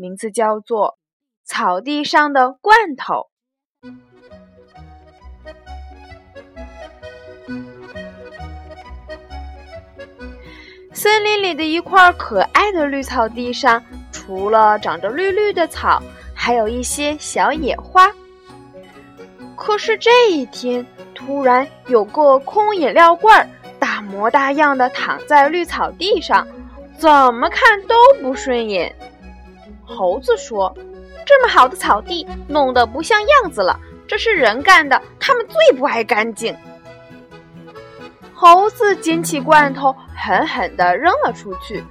名字叫做《草地上的罐头》。森林里的一块可爱的绿草地上，除了长着绿绿的草，还有一些小野花。可是这一天，突然有个空饮料罐大模大样的躺在绿草地上。怎么看都不顺眼。猴子说：“这么好的草地，弄得不像样子了。这是人干的，他们最不爱干净。”猴子捡起罐头，狠狠地扔了出去。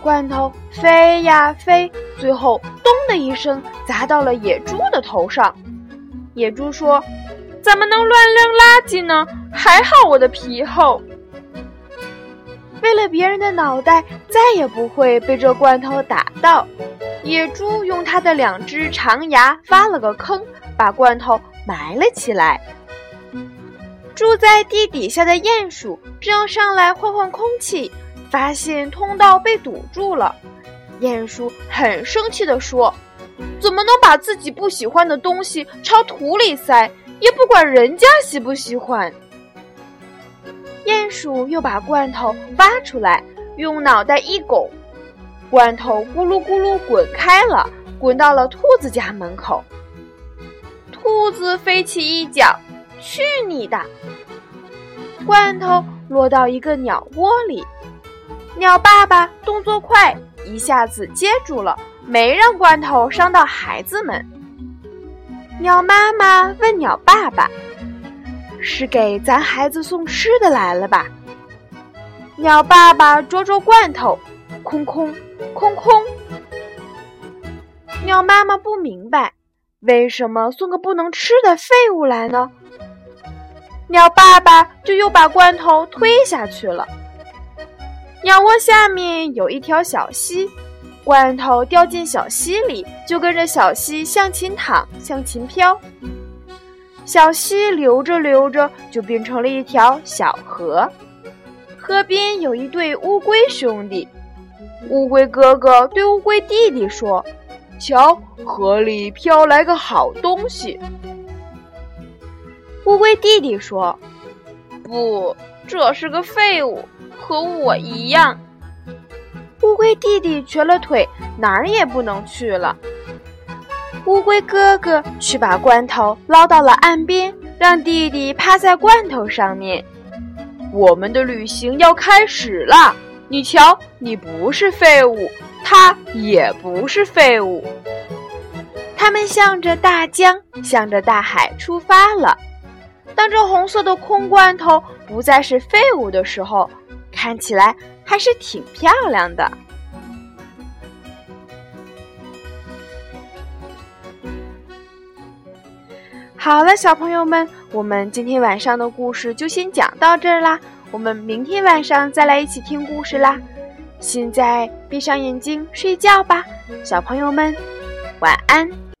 罐头飞呀飞，最后“咚”的一声砸到了野猪的头上。野猪说：“怎么能乱扔垃圾呢？还好我的皮厚。”为了别人的脑袋再也不会被这罐头打到，野猪用它的两只长牙挖了个坑，把罐头埋了起来。住在地底下的鼹鼠正要上来换换空气，发现通道被堵住了。鼹鼠很生气地说：“怎么能把自己不喜欢的东西朝土里塞，也不管人家喜不喜欢？”鼹鼠又把罐头挖出来，用脑袋一拱，罐头咕噜咕噜滚开了，滚到了兔子家门口。兔子飞起一脚，去你的！罐头落到一个鸟窝里，鸟爸爸动作快，一下子接住了，没让罐头伤到孩子们。鸟妈妈问鸟爸爸。是给咱孩子送吃的来了吧？鸟爸爸捉捉罐头，空空空空。鸟妈妈不明白，为什么送个不能吃的废物来呢？鸟爸爸就又把罐头推下去了。鸟窝下面有一条小溪，罐头掉进小溪里，就跟着小溪向前淌，向前飘。小溪流着流着，就变成了一条小河。河边有一对乌龟兄弟，乌龟哥哥对乌龟弟弟说：“瞧，河里飘来个好东西。”乌龟弟弟说：“不，这是个废物，和我一样。”乌龟弟弟瘸了腿，哪儿也不能去了。乌龟哥哥去把罐头捞到了岸边，让弟弟趴在罐头上面。我们的旅行要开始了，你瞧，你不是废物，他也不是废物。他们向着大江，向着大海出发了。当这红色的空罐头不再是废物的时候，看起来还是挺漂亮的。好了，小朋友们，我们今天晚上的故事就先讲到这儿啦。我们明天晚上再来一起听故事啦。现在闭上眼睛睡觉吧，小朋友们，晚安。